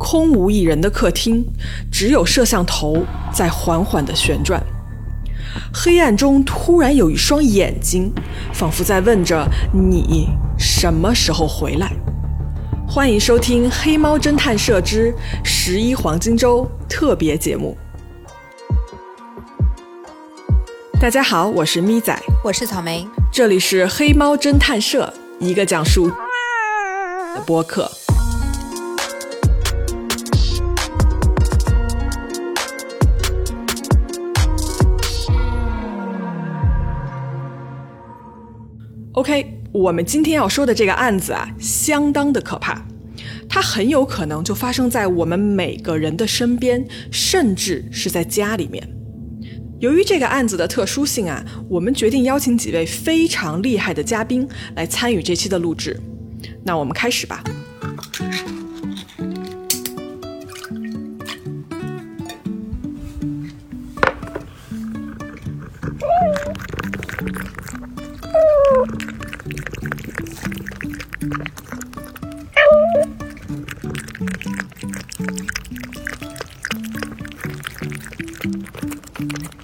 空无一人的客厅，只有摄像头在缓缓地旋转。黑暗中突然有一双眼睛，仿佛在问着你什么时候回来。欢迎收听《黑猫侦探社之十一黄金周》特别节目。大家好，我是咪仔，我是草莓，这里是黑猫侦探社，一个讲述的播客。OK，我们今天要说的这个案子啊，相当的可怕，它很有可能就发生在我们每个人的身边，甚至是在家里面。由于这个案子的特殊性啊，我们决定邀请几位非常厉害的嘉宾来参与这期的录制。那我们开始吧。Thank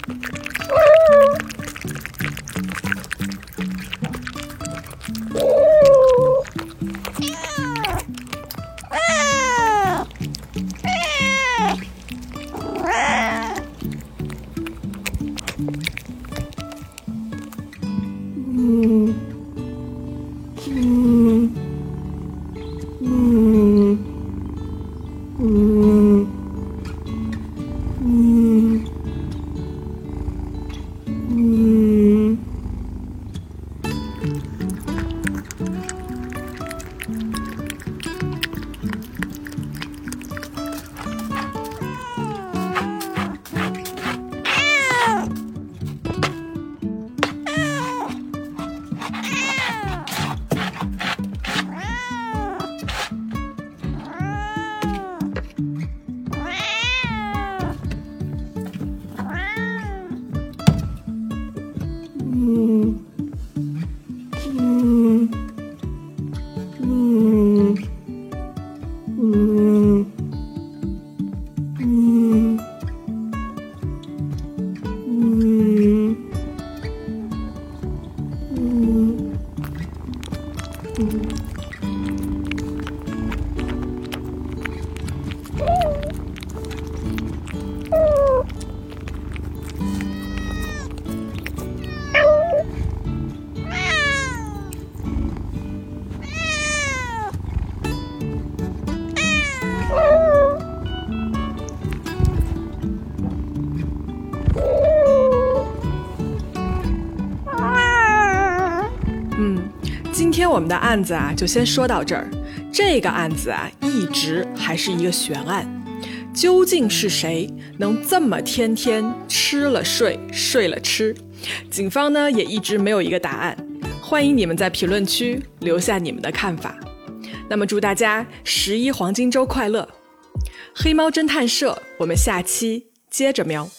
you. 嗯嗯嗯 Mm-hmm. 今天我们的案子啊，就先说到这儿。这个案子啊，一直还是一个悬案，究竟是谁能这么天天吃了睡，睡了吃？警方呢也一直没有一个答案。欢迎你们在评论区留下你们的看法。那么祝大家十一黄金周快乐！黑猫侦探社，我们下期接着喵。